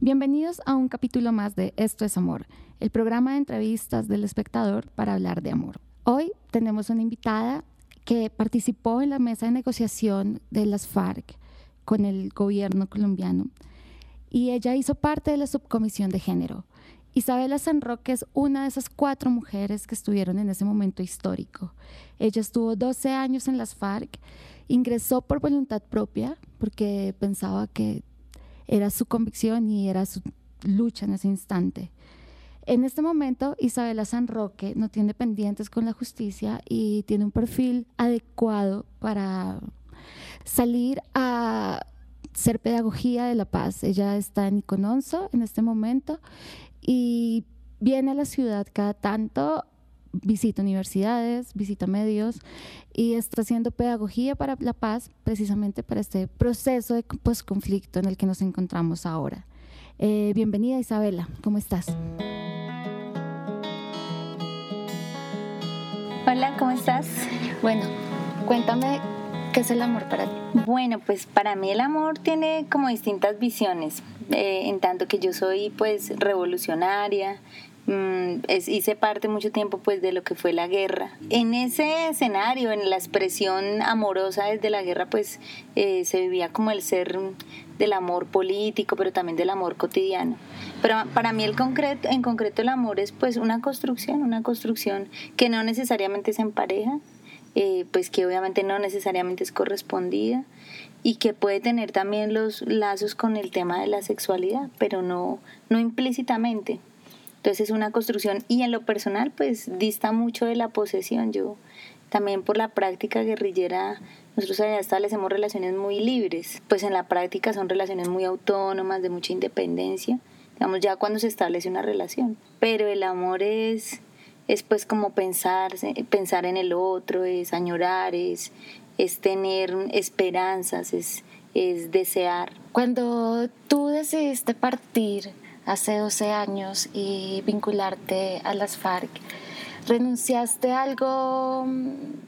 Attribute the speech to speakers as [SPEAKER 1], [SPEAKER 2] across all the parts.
[SPEAKER 1] Bienvenidos a un capítulo más de Esto es Amor, el programa de entrevistas del espectador para hablar de amor. Hoy tenemos una invitada que participó en la mesa de negociación de las FARC con el gobierno colombiano y ella hizo parte de la subcomisión de género. Isabela San Roque es una de esas cuatro mujeres que estuvieron en ese momento histórico. Ella estuvo 12 años en las FARC, ingresó por voluntad propia porque pensaba que era su convicción y era su lucha en ese instante. En este momento, Isabela San Roque no tiene pendientes con la justicia y tiene un perfil adecuado para salir a ser pedagogía de la paz. Ella está en Icononso en este momento y viene a la ciudad cada tanto, visita universidades, visita medios y está haciendo pedagogía para la paz precisamente para este proceso de posconflicto en el que nos encontramos ahora. Eh, bienvenida Isabela, ¿cómo estás?
[SPEAKER 2] Hola, ¿cómo estás?
[SPEAKER 1] Bueno, cuéntame qué es el amor para ti.
[SPEAKER 2] Bueno, pues para mí el amor tiene como distintas visiones. Eh, en tanto que yo soy pues revolucionaria, mm, hice parte mucho tiempo pues de lo que fue la guerra. En ese escenario, en la expresión amorosa desde la guerra, pues eh, se vivía como el ser del amor político, pero también del amor cotidiano. Pero para mí el concreto, en concreto el amor es pues una construcción, una construcción que no necesariamente es en pareja, eh, pues que obviamente no necesariamente es correspondida y que puede tener también los lazos con el tema de la sexualidad, pero no, no implícitamente. Entonces es una construcción y en lo personal pues dista mucho de la posesión. Yo también por la práctica guerrillera nosotros allá establecemos relaciones muy libres, pues en la práctica son relaciones muy autónomas, de mucha independencia, digamos ya cuando se establece una relación. Pero el amor es, es pues como pensar, pensar en el otro, es añorar, es, es tener esperanzas, es, es desear.
[SPEAKER 1] Cuando tú decidiste partir hace 12 años y vincularte a las FARC, ¿renunciaste a algo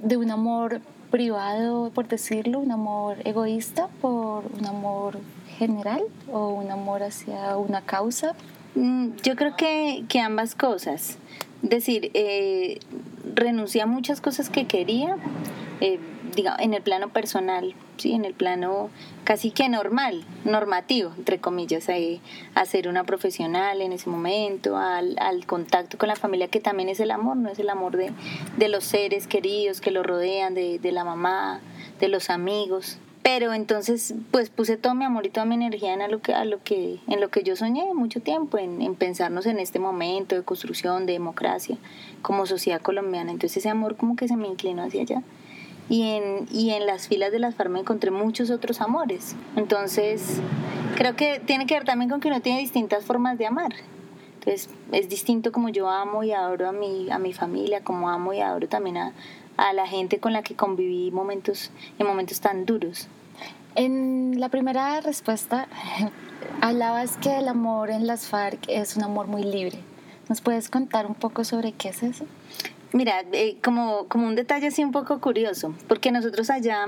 [SPEAKER 1] de un amor privado, por decirlo, un amor egoísta por un amor general o un amor hacia una causa?
[SPEAKER 2] Mm, yo creo que, que ambas cosas. Es decir, eh, renuncié a muchas cosas que quería, eh, digamos, en el plano personal, ¿sí? en el plano casi que normal, normativo, entre comillas, a, ser una profesional en ese momento, al, al, contacto con la familia, que también es el amor, no es el amor de, de los seres queridos que lo rodean, de, de la mamá, de los amigos. Pero entonces, pues puse todo mi amor y toda mi energía en, lo que, a lo que, en lo que yo soñé mucho tiempo, en, en pensarnos en este momento de construcción, de democracia, como sociedad colombiana. Entonces ese amor como que se me inclinó hacia allá y en, y en las filas de las FARC me encontré muchos otros amores. Entonces, creo que tiene que ver también con que uno tiene distintas formas de amar. Entonces, es distinto como yo amo y adoro a mi, a mi familia, como amo y adoro también a, a la gente con la que conviví momentos, en momentos tan duros.
[SPEAKER 1] En la primera respuesta, hablabas que el amor en las FARC es un amor muy libre. ¿Nos puedes contar un poco sobre qué es eso?
[SPEAKER 2] Mira, eh, como, como un detalle así un poco curioso, porque nosotros allá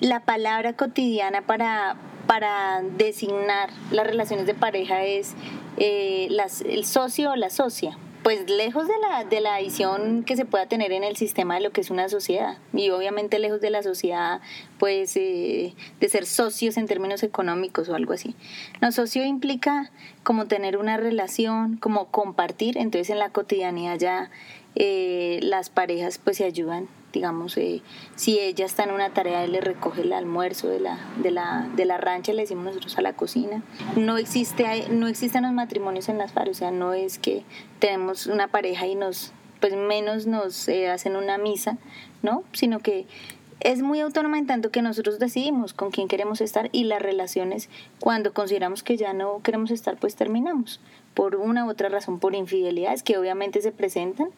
[SPEAKER 2] la palabra cotidiana para, para designar las relaciones de pareja es eh, las, el socio o la socia. Pues lejos de la, de la visión que se pueda tener en el sistema de lo que es una sociedad y obviamente lejos de la sociedad pues eh, de ser socios en términos económicos o algo así. No, socio implica como tener una relación, como compartir, entonces en la cotidianidad ya eh, las parejas pues se ayudan, digamos, eh, si ella está en una tarea, él le recoge el almuerzo de la, de la, de la rancha, le decimos nosotros a la cocina. No, existe, no existen los matrimonios en las FARC, o sea, no es que tenemos una pareja y nos, pues menos nos eh, hacen una misa, ¿no? Sino que es muy autónoma en tanto que nosotros decidimos con quién queremos estar y las relaciones, cuando consideramos que ya no queremos estar, pues terminamos por una u otra razón, por infidelidades que obviamente se presentan,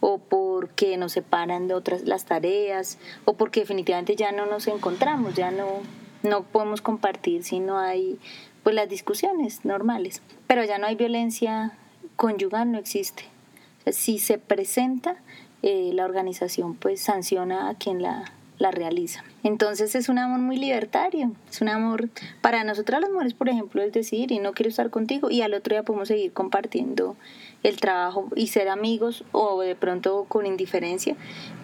[SPEAKER 2] o porque nos separan de otras las tareas, o porque definitivamente ya no nos encontramos, ya no, no podemos compartir si no hay pues las discusiones normales. Pero ya no hay violencia conyugal, no existe. si se presenta, eh, la organización pues sanciona a quien la la realiza. Entonces es un amor muy libertario, es un amor para nosotras las mujeres, por ejemplo, es decir, y no quiero estar contigo y al otro día podemos seguir compartiendo el trabajo y ser amigos o de pronto con indiferencia,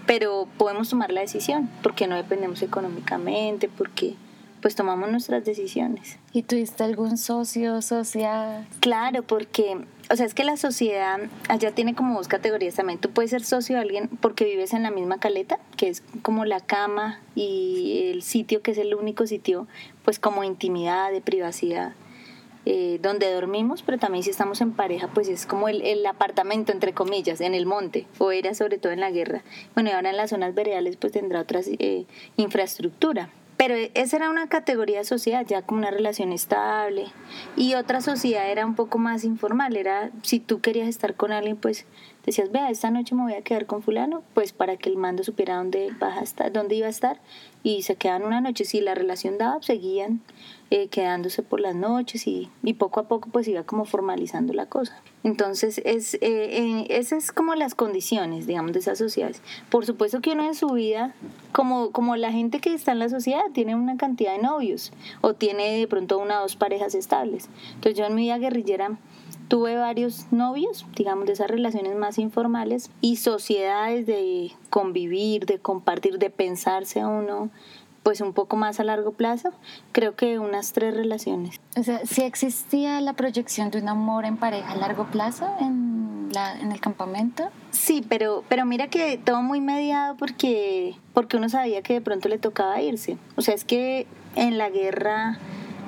[SPEAKER 2] pero podemos tomar la decisión porque no dependemos económicamente, porque pues tomamos nuestras decisiones.
[SPEAKER 1] ¿Y tuviste algún socio, social?
[SPEAKER 2] Claro, porque, o sea, es que la sociedad allá tiene como dos categorías también. Tú puedes ser socio de alguien porque vives en la misma caleta, que es como la cama y el sitio, que es el único sitio, pues como intimidad, de privacidad. Eh, donde dormimos, pero también si estamos en pareja, pues es como el, el, apartamento, entre comillas, en el monte, o era sobre todo en la guerra. Bueno, y ahora en las zonas veredales pues tendrá otra eh, infraestructura. Pero esa era una categoría de sociedad, ya como una relación estable. Y otra sociedad era un poco más informal, era si tú querías estar con alguien, pues decías, vea, esta noche me voy a quedar con fulano, pues para que el mando supiera dónde, vas a dónde iba a estar. Y se quedaban una noche, si la relación daba, seguían eh, quedándose por las noches y, y, poco a poco pues iba como formalizando la cosa. Entonces, es, eh, esas es como las condiciones, digamos, de esas sociedades. Por supuesto que uno en su vida, como, como la gente que está en la sociedad, tiene una cantidad de novios o tiene de pronto una o dos parejas estables. Entonces yo en mi vida guerrillera tuve varios novios, digamos, de esas relaciones más informales y sociedades de convivir, de compartir, de pensarse a uno pues un poco más a largo plazo, creo que unas tres relaciones.
[SPEAKER 1] O sea, si existía la proyección de un amor en pareja a largo plazo en, la, en el campamento.
[SPEAKER 2] Sí, pero, pero mira que todo muy mediado porque, porque uno sabía que de pronto le tocaba irse. O sea, es que en la guerra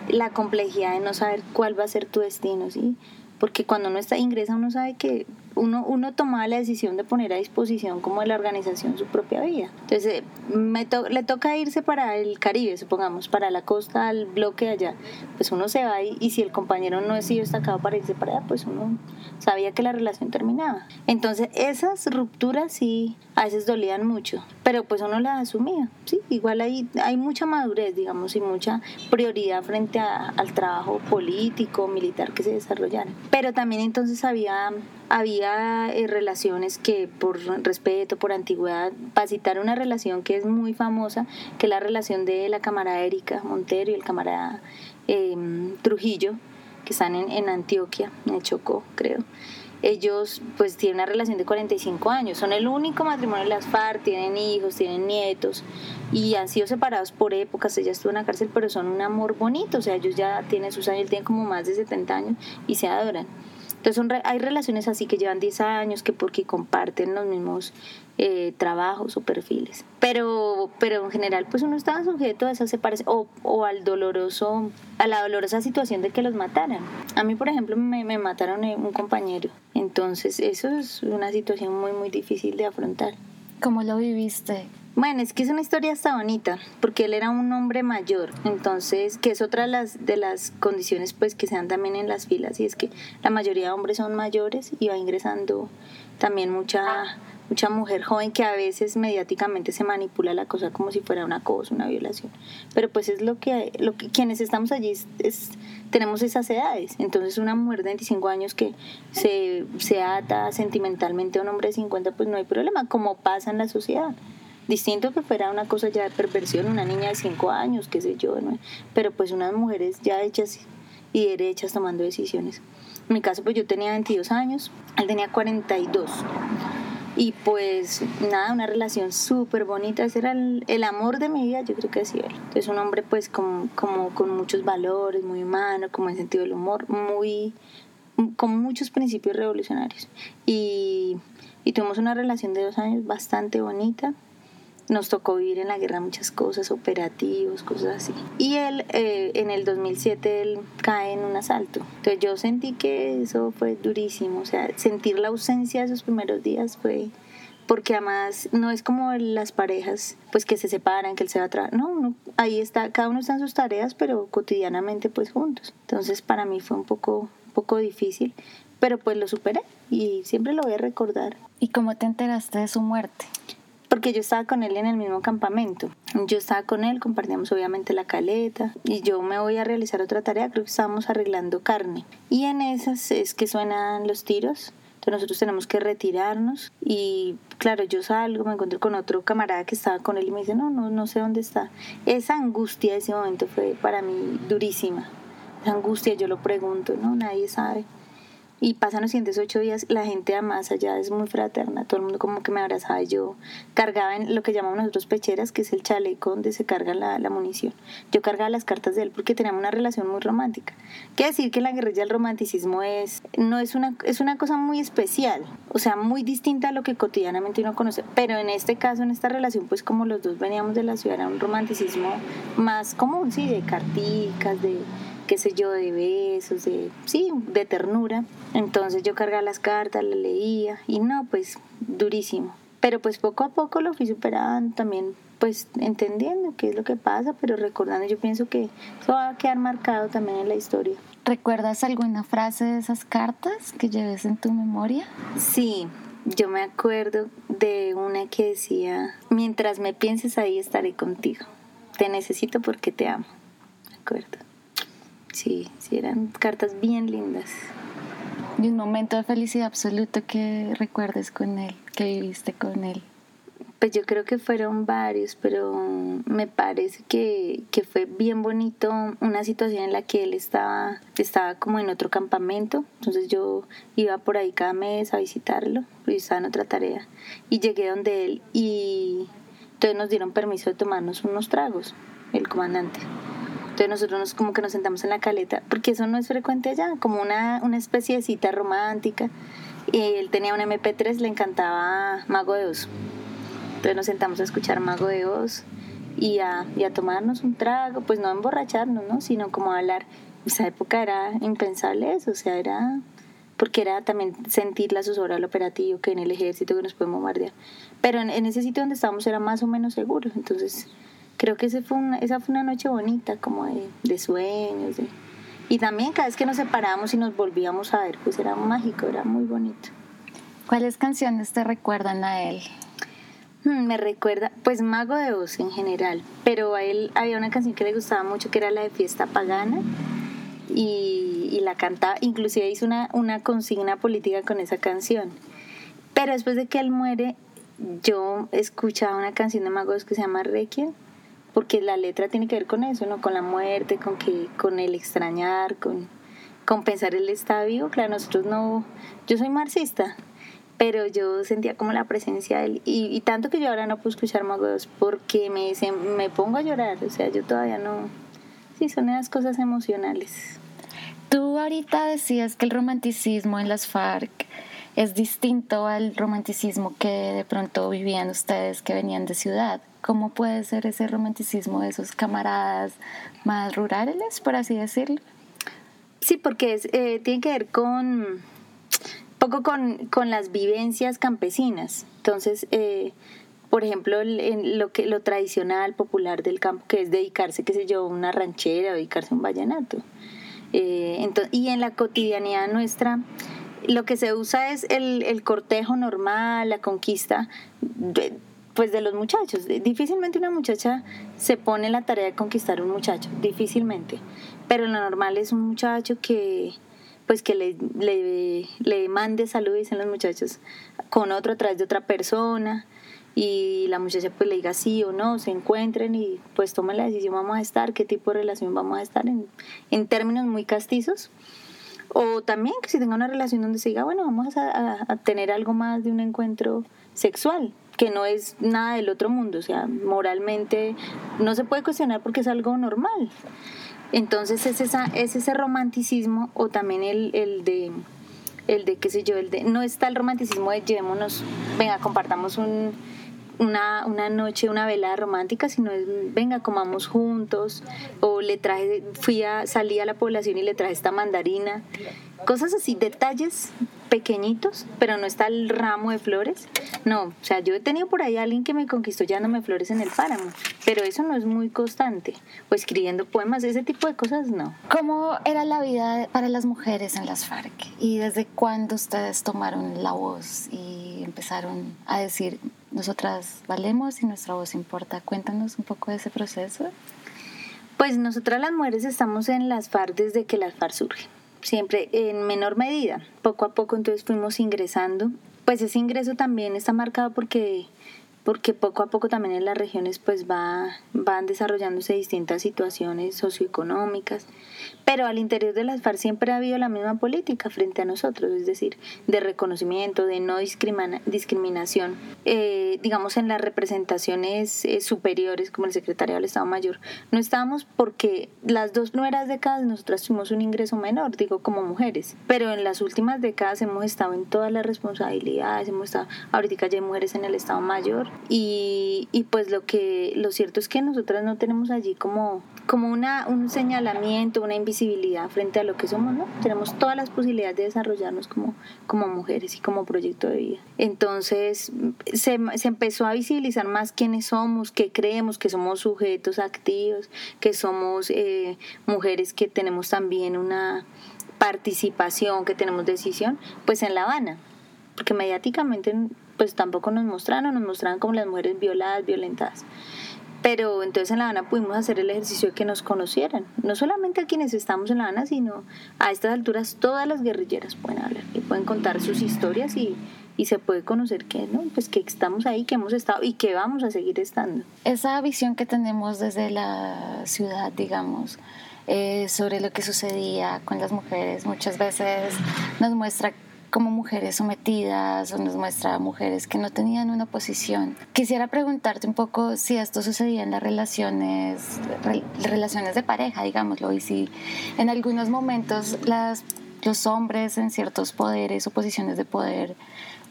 [SPEAKER 2] la complejidad de no saber cuál va a ser tu destino, ¿sí? Porque cuando uno está ingresa uno sabe que uno, uno tomaba la decisión de poner a disposición como de la organización su propia vida. Entonces, eh, me le toca irse para el Caribe, supongamos, para la costa, al bloque allá. Pues uno se va y, y si el compañero no sido destacado para irse para allá, pues uno sabía que la relación terminaba. Entonces, esas rupturas sí a veces dolían mucho, pero pues uno las asumía, ¿sí? Igual hay, hay mucha madurez, digamos, y mucha prioridad frente al trabajo político, militar que se desarrollara. Pero también entonces había había eh, relaciones que por respeto, por antigüedad, para citar una relación que es muy famosa, que es la relación de la camarada Erika Montero y el camarada em, Trujillo, que están en, en Antioquia, en Chocó, creo. Ellos pues tienen una relación de 45 años, son el único matrimonio de las FARC, tienen hijos, tienen nietos y han sido separados por épocas, ella estuvo en la cárcel, pero son un amor bonito, o sea, ellos ya tienen sus años, tienen como más de 70 años y se adoran. Entonces hay relaciones así que llevan 10 años, que porque comparten los mismos eh, trabajos o perfiles. Pero, pero en general pues uno estaba sujeto a esa separación o, o, al doloroso, a la dolorosa situación de que los mataran. A mí, por ejemplo, me, me mataron un compañero. Entonces eso es una situación muy, muy difícil de afrontar.
[SPEAKER 1] ¿Cómo lo viviste?
[SPEAKER 2] Bueno, es que es una historia hasta bonita, porque él era un hombre mayor, entonces, que es otra de las, condiciones pues que se dan también en las filas, y es que la mayoría de hombres son mayores y va ingresando también mucha mucha mujer joven que a veces mediáticamente se manipula la cosa como si fuera una cosa, una violación. Pero pues es lo que, quienes estamos allí tenemos esas edades. Entonces una mujer de 25 años que se, se ata sentimentalmente a un hombre de 50, pues no hay problema, como pasa en la sociedad. Distinto que fuera una cosa ya de perversión, una niña de 5 años, qué sé yo, ¿no? pero pues unas mujeres ya hechas y derechas tomando decisiones. En mi caso, pues yo tenía 22 años, él tenía 42. Y pues nada, una relación súper bonita, ese era el, amor de mi vida, yo creo que sí. Entonces un hombre pues como con muchos valores, muy humano, como en sentido del humor, muy con muchos principios revolucionarios. Y, y tuvimos una relación de dos años bastante bonita, nos tocó vivir en la guerra muchas cosas, operativos, cosas así. Y él, eh, en el 2007, él cae en un asalto. Entonces yo sentí que eso fue durísimo, o sea, sentir la ausencia de esos primeros días fue porque además no es como las parejas pues que se separan, que él se va a trabajar, no, no, ahí está, cada uno está en sus tareas, pero cotidianamente pues juntos. Entonces para mí fue un poco, un poco difícil, pero pues lo superé y siempre lo voy a recordar.
[SPEAKER 1] ¿Y cómo te enteraste de su muerte?
[SPEAKER 2] Porque yo estaba con él en el mismo campamento. Yo estaba con él, compartíamos obviamente la caleta y yo me voy a realizar otra tarea, creo que estábamos arreglando carne. Y en esas es que suenan los tiros. Entonces nosotros tenemos que retirarnos y claro, yo salgo, me encuentro con otro camarada que estaba con él y me dice, no, no, no sé dónde está. Esa angustia de ese momento fue para mí durísima. Esa angustia, yo lo pregunto, no, nadie sabe. Y pasan los siguientes ocho días, la gente a más allá es muy fraterna, todo el mundo como que me abrazaba yo cargaba en lo que llamamos nosotros pecheras, que es el chaleco donde se carga la, la munición. Yo cargaba las cartas de él porque teníamos una relación muy romántica. Quiere decir que la guerrilla del romanticismo es, no es una, es una cosa muy especial, o sea, muy distinta a lo que cotidianamente uno conoce. Pero en este caso, en esta relación, pues como los dos veníamos de la ciudad, era un romanticismo más común, sí, de carticas, de qué sé yo, de besos, de, sí, de ternura. Entonces yo cargaba las cartas, las leía y no, pues durísimo. Pero pues poco a poco lo fui superando también, pues entendiendo qué es lo que pasa, pero recordando, yo pienso que eso va a quedar marcado también en la historia.
[SPEAKER 1] ¿Recuerdas alguna frase de esas cartas que lleves en tu memoria?
[SPEAKER 2] Sí, yo me acuerdo de una que decía, mientras me pienses ahí estaré contigo. Te necesito porque te amo. Me acuerdo. Sí, sí, eran cartas bien lindas.
[SPEAKER 1] Y un momento de felicidad absoluto que recuerdes con él, que viviste con él.
[SPEAKER 2] Pues yo creo que fueron varios, pero me parece que, que, fue bien bonito una situación en la que él estaba, estaba como en otro campamento, entonces yo iba por ahí cada mes a visitarlo, porque estaba en otra tarea, y llegué donde él y entonces nos dieron permiso de tomarnos unos tragos, el comandante. Entonces nosotros nos, como que nos sentamos en la caleta, porque eso no es frecuente allá, como una, una especie de cita romántica. Él tenía un MP3, le encantaba Mago de Oz. Entonces nos sentamos a escuchar Mago de Oz y a, y a tomarnos un trago, pues no emborracharnos, ¿no? sino como a hablar. Esa época era impensable eso, o sea, era porque era también sentir la zozobra del operativo que en el ejército que nos puede bombardear. Pero en, en ese sitio donde estábamos era más o menos seguro, entonces creo que ese fue una, esa fue una noche bonita, como de, de sueños. De, y también cada vez que nos separábamos y nos volvíamos a ver, pues era mágico, era muy bonito.
[SPEAKER 1] ¿Cuáles canciones te recuerdan a él?
[SPEAKER 2] Hmm, me recuerda, pues Mago de Oz en general, pero a él había una canción que le gustaba mucho que era la de Fiesta Pagana y, y la cantaba, inclusive hizo una, una consigna política con esa canción. Pero después de que él muere, yo escuchaba una canción de Mago de Oz que se llama Requiem porque la letra tiene que ver con eso, ¿no? Con la muerte, con que, con el extrañar, con, con pensar él está vivo. Claro, nosotros no, yo soy marxista, pero yo sentía como la presencia de él y, tanto que yo ahora no puedo escuchar Magos porque me dicen, me pongo a llorar, o sea, yo todavía no, sí, son esas cosas emocionales.
[SPEAKER 1] Tú ahorita decías que el romanticismo en las FARC es distinto al romanticismo que de pronto vivían ustedes que venían de ciudad. ¿Cómo puede ser ese romanticismo de esos camaradas más rurales, por así decirlo?
[SPEAKER 2] Sí, porque eh, tiene que ver con poco con, con las vivencias campesinas. Entonces, eh, por ejemplo, en lo que lo tradicional, popular del campo, que es dedicarse, qué sé yo, a una ranchera, dedicarse a un vallenato. Eh, entonces, y en la cotidianidad nuestra, lo que se usa es el, el cortejo normal, la conquista, pues de los muchachos. Difícilmente una muchacha se pone la tarea de conquistar un muchacho, difícilmente. Pero lo normal es un muchacho que pues que le, le, le mande salud, dicen los muchachos, con otro a través de otra persona y la muchacha pues le diga sí o no, se encuentren y pues tomen la decisión, vamos a estar, qué tipo de relación vamos a estar en, en términos muy castizos. O también que si tenga una relación donde se diga, bueno, vamos a, a tener algo más de un encuentro sexual, que no es nada del otro mundo, o sea, moralmente no se puede cuestionar porque es algo normal. Entonces es, esa, es ese romanticismo o también el, el de el de qué sé yo, el de no está el romanticismo de llevémonos, venga, compartamos un, una, una noche, una velada romántica, sino es venga, comamos juntos, o le traje, fui a, salí a la población y le traje esta mandarina, cosas así, detalles pequeñitos, pero no está el ramo de flores. No, o sea, yo he tenido por ahí a alguien que me conquistó llevándome flores en el páramo, pero eso no es muy constante. O escribiendo poemas, ese tipo de cosas no.
[SPEAKER 1] ¿Cómo era la vida para las mujeres en las FARC? ¿Y desde cuándo ustedes tomaron la voz y empezaron a decir, nosotras valemos y nuestra voz importa? Cuéntanos un poco de ese proceso.
[SPEAKER 2] Pues nosotras las mujeres estamos en las FARC desde que las FARC surgen siempre en menor medida. Poco a poco entonces fuimos ingresando. Pues ese ingreso también está marcado porque porque poco a poco también en las regiones pues va, van desarrollándose distintas situaciones socioeconómicas, pero al interior de las FARC siempre ha habido la misma política frente a nosotros, es decir, de reconocimiento, de no discriminación, eh, digamos en las representaciones eh, superiores como el secretario del Estado Mayor, no estábamos porque las dos primeras décadas nosotras tuvimos un ingreso menor, digo como mujeres, pero en las últimas décadas hemos estado en todas las responsabilidades, hemos estado, ahorita ya hay mujeres en el Estado Mayor, y, y, pues lo que lo cierto es que nosotras no tenemos allí como, como una, un señalamiento, una invisibilidad frente a lo que somos, ¿no? Tenemos todas las posibilidades de desarrollarnos como, como mujeres y como proyecto de vida. Entonces se, se empezó a visibilizar más quiénes somos, qué creemos, que somos sujetos activos, que somos eh, mujeres que tenemos también una participación, que tenemos decisión, pues en La Habana, porque mediáticamente pues tampoco nos mostraron, nos mostraron como las mujeres violadas, violentadas. Pero entonces en La Habana pudimos hacer el ejercicio de que nos conocieran, no solamente a quienes estamos en La Habana, sino a estas alturas todas las guerrilleras pueden hablar y pueden contar sus historias y, y se puede conocer que no pues que estamos ahí que hemos estado y que vamos a seguir estando.
[SPEAKER 1] Esa visión que tenemos desde la ciudad digamos eh, sobre lo que sucedía con las mujeres muchas veces nos muestra como mujeres sometidas o nos muestra mujeres que no tenían una posición. Quisiera preguntarte un poco si esto sucedía en las relaciones, relaciones de pareja, digámoslo, y si en algunos momentos las, los hombres en ciertos poderes o posiciones de poder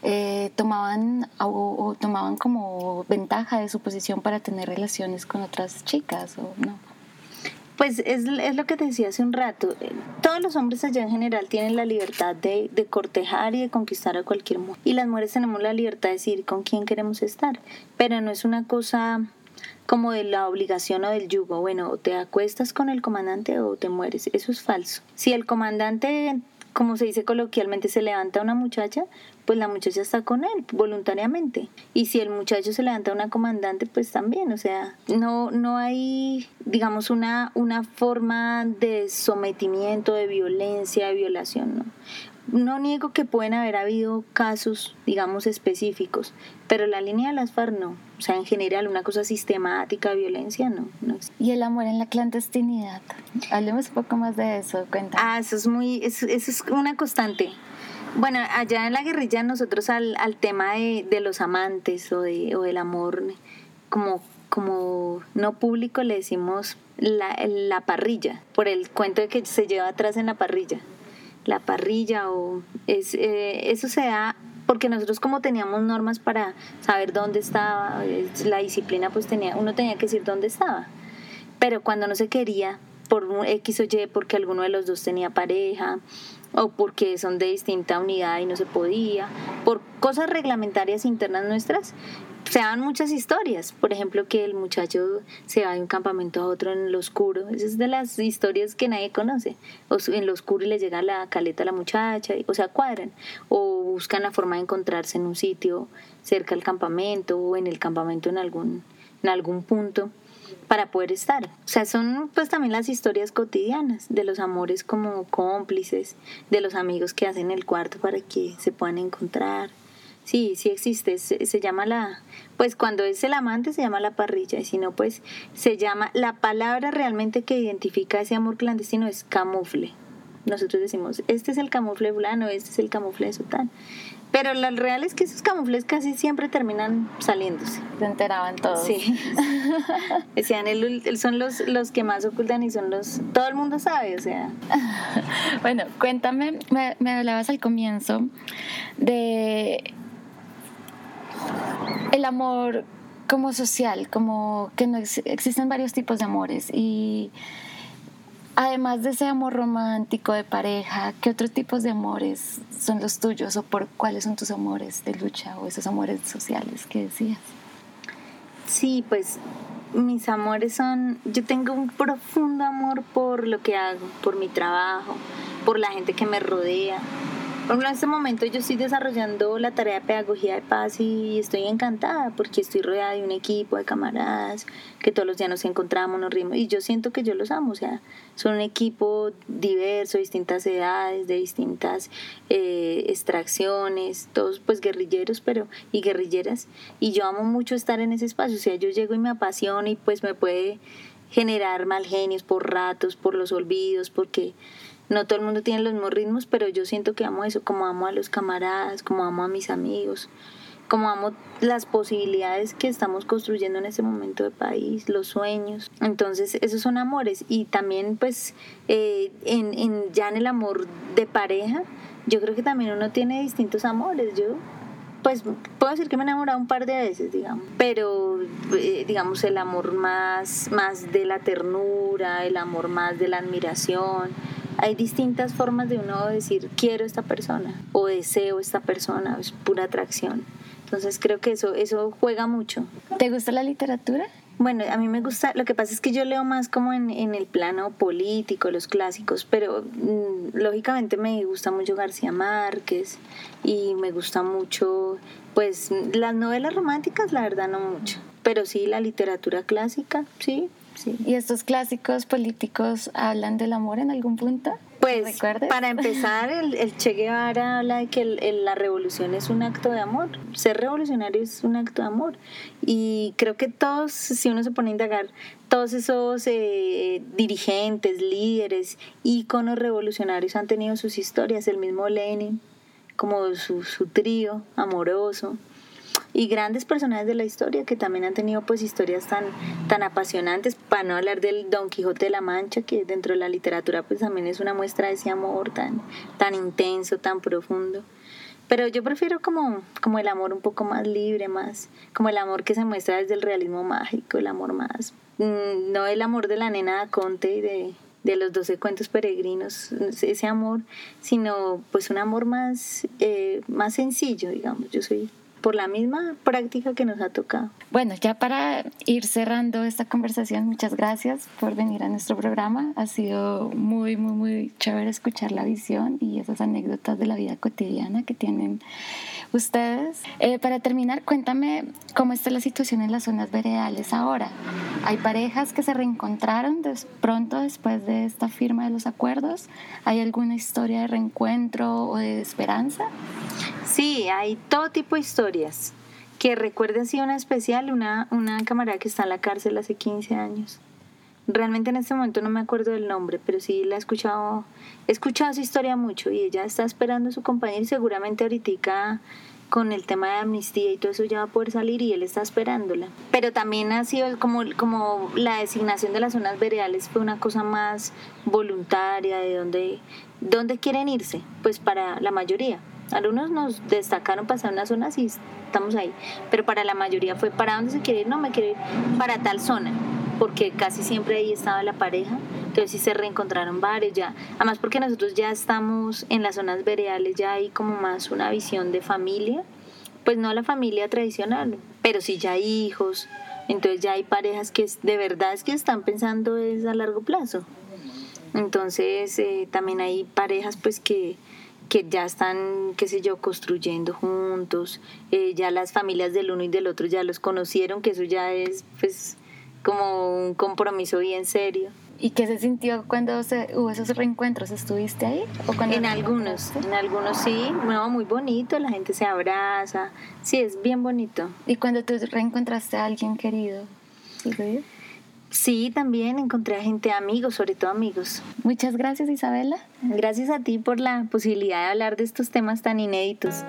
[SPEAKER 1] eh, tomaban o, tomaban como ventaja de su posición para tener relaciones con otras chicas o no.
[SPEAKER 2] Pues es, es, lo que te decía hace un rato. Todos los hombres allá en general tienen la libertad de, de, cortejar y de conquistar a cualquier mujer. Y las mujeres tenemos la libertad de decir con quién queremos estar. Pero no es una cosa como de la obligación o del yugo. Bueno, o te acuestas con el comandante o te mueres. Eso es falso. Si el comandante como se dice coloquialmente, se levanta una muchacha, pues la muchacha está con él voluntariamente. Y si el muchacho se levanta una comandante, pues también, o sea, no, no hay, digamos, una, una forma de sometimiento, de violencia, de violación, ¿no? No niego que pueden haber habido casos, digamos, específicos, pero la línea de las FARC no. O sea, en general, una cosa sistemática de violencia no.
[SPEAKER 1] Y el amor en la clandestinidad. Hablemos un poco más de eso, cuenta.
[SPEAKER 2] Ah, eso es muy, eso, es una constante. Bueno, allá en la guerrilla nosotros al, al tema de, de, los amantes o, de, o del amor, como, como no público le decimos la, la parrilla, por el cuento de que se lleva atrás en la parrilla la parrilla o es, eh, eso se da porque nosotros como teníamos normas para saber dónde estaba, la disciplina pues tenía, uno tenía que decir dónde estaba. Pero cuando no se quería, por X o Y, porque alguno de los dos tenía pareja, o porque son de distinta unidad y no se podía, por cosas reglamentarias internas nuestras, se dan muchas historias. Por ejemplo, que el muchacho se va de un campamento a otro en lo oscuro. Esa es de las historias que nadie conoce. O en lo oscuro y le llega la caleta a la muchacha, o sea, cuadran. O buscan la forma de encontrarse en un sitio cerca del campamento o en el campamento en algún, en algún punto para poder estar. O sea, son pues también las historias cotidianas de los amores como cómplices, de los amigos que hacen el cuarto para que se puedan encontrar. Sí, sí existe, se, se, llama la, pues cuando es el amante se llama la parrilla y si no, pues se llama, la palabra realmente que identifica ese amor clandestino es camufle. Nosotros decimos, este es el camufle fulano, este es el camufle de sotán. Pero lo real es que esos camufles casi siempre terminan saliéndose.
[SPEAKER 1] Se enteraban todos.
[SPEAKER 2] Sí. Decían, son los, los que más ocultan y son los... Todo el mundo sabe, o sea.
[SPEAKER 1] bueno, cuéntame, me, me hablabas al comienzo de el amor como social, como que no existen varios tipos de amores y además de ese amor romántico de pareja, ¿qué otros tipos de amores son los tuyos o por cuáles son tus amores de lucha o esos amores sociales que decías?
[SPEAKER 2] Sí, pues mis amores son, yo tengo un profundo amor por lo que hago, por mi trabajo, por la gente que me rodea, en este momento yo estoy desarrollando la tarea de pedagogía de paz y estoy encantada porque estoy rodeada de un equipo de camaradas que todos los días nos encontramos, nos rimos y yo siento que yo los amo, o sea, son un equipo diverso, distintas edades, de distintas eh, extracciones, todos pues guerrilleros pero y guerrilleras y yo amo mucho estar en ese espacio, o sea, yo llego y me apasiona y pues me puede generar mal genios por ratos, por los olvidos, porque no todo el mundo tiene los mismos ritmos, pero yo siento que amo eso, como amo a los camaradas, como amo a mis amigos, como amo las posibilidades que estamos construyendo en este momento de país, los sueños. Entonces, esos son amores. Y también, pues, eh, en, en, ya en el amor de pareja, yo creo que también uno tiene distintos amores. Yo pues puedo decir que me he enamorado un par de veces, digamos, pero eh, digamos el amor más, más de la ternura, el amor más de la admiración, hay distintas formas de uno decir quiero esta persona o deseo esta persona, es pura atracción. Entonces creo que eso, eso juega mucho.
[SPEAKER 1] ¿Te gusta la literatura?
[SPEAKER 2] Bueno, a mí me gusta, lo que pasa es que yo leo más como en, en el plano político, los clásicos, pero mm, lógicamente me gusta mucho García Márquez y me gusta mucho, pues las novelas románticas, la verdad no mucho, pero sí la literatura clásica, sí,
[SPEAKER 1] ¿Y estos clásicos políticos hablan del amor en algún punto?
[SPEAKER 2] Pues para empezar, el, el, Che Guevara habla de que la revolución es un acto de amor. Ser revolucionario es un acto de amor. Y creo que todos, si uno se pone a indagar, todos esos eh, dirigentes, líderes, íconos revolucionarios han tenido sus historias. El mismo Lenin, como su, su trío amoroso y grandes personajes de la historia que también han tenido pues historias tan, tan apasionantes, para no hablar del Don Quijote de la Mancha, que dentro de la literatura pues también es una muestra de ese amor tan, tan intenso, tan profundo. Pero yo prefiero como, como el amor un poco más libre, más como el amor que se muestra desde el realismo mágico, el amor más, mm, no el amor de la nena Conte y de, de los doce cuentos peregrinos, ese amor, sino pues un amor más, eh, más sencillo, digamos. Yo soy por la misma práctica que nos ha tocado.
[SPEAKER 1] Bueno, ya para ir cerrando esta conversación, muchas gracias por venir a nuestro programa. Ha sido muy, muy, muy chévere escuchar la visión y esas anécdotas de la vida cotidiana que tienen ustedes. Eh, para terminar, cuéntame cómo está la situación en las zonas veredales ahora. ¿Hay parejas que se reencontraron de pronto después de esta firma de los acuerdos? ¿Hay alguna historia de reencuentro o de esperanza?
[SPEAKER 2] Sí, hay todo tipo de historias. Que recuerden si una especial, una, una camarada que está en la cárcel hace 15 años. Realmente en este momento no me acuerdo del nombre, pero sí la he escuchado, he escuchado su historia mucho y ella está esperando a su compañero y seguramente ahorita con el tema de amnistía y todo eso ya va a poder salir y él está esperándola. Pero también ha sido como, como la designación de las zonas veredales fue una cosa más voluntaria, de dónde, dónde quieren irse, pues para la mayoría. Algunos nos destacaron pasar unas zonas y estamos ahí, pero para la mayoría fue para dónde se quiere ir, no me quiero ir para tal zona, porque casi siempre ahí estaba la pareja, entonces sí se reencontraron varios ya, además porque nosotros ya estamos en las zonas veredales, ya hay como más una visión de familia, pues no la familia tradicional, pero sí ya hay hijos, entonces ya hay parejas que de verdad es que están pensando es a largo plazo. Entonces eh, también hay parejas pues que que ya están, qué sé yo, construyendo juntos, eh, ya las familias del uno y del otro ya los conocieron, que eso ya es pues como un compromiso bien serio.
[SPEAKER 1] ¿Y qué se sintió cuando se, hubo esos reencuentros? ¿Estuviste ahí?
[SPEAKER 2] ¿O en algunos, en algunos sí, no, muy bonito, la gente se abraza, sí, es bien bonito.
[SPEAKER 1] ¿Y cuando tú reencontraste a alguien querido? ¿Sí,
[SPEAKER 2] Sí, también encontré a gente, amigos, sobre todo amigos.
[SPEAKER 1] Muchas gracias Isabela.
[SPEAKER 2] Gracias a ti por la posibilidad de hablar de estos temas tan inéditos.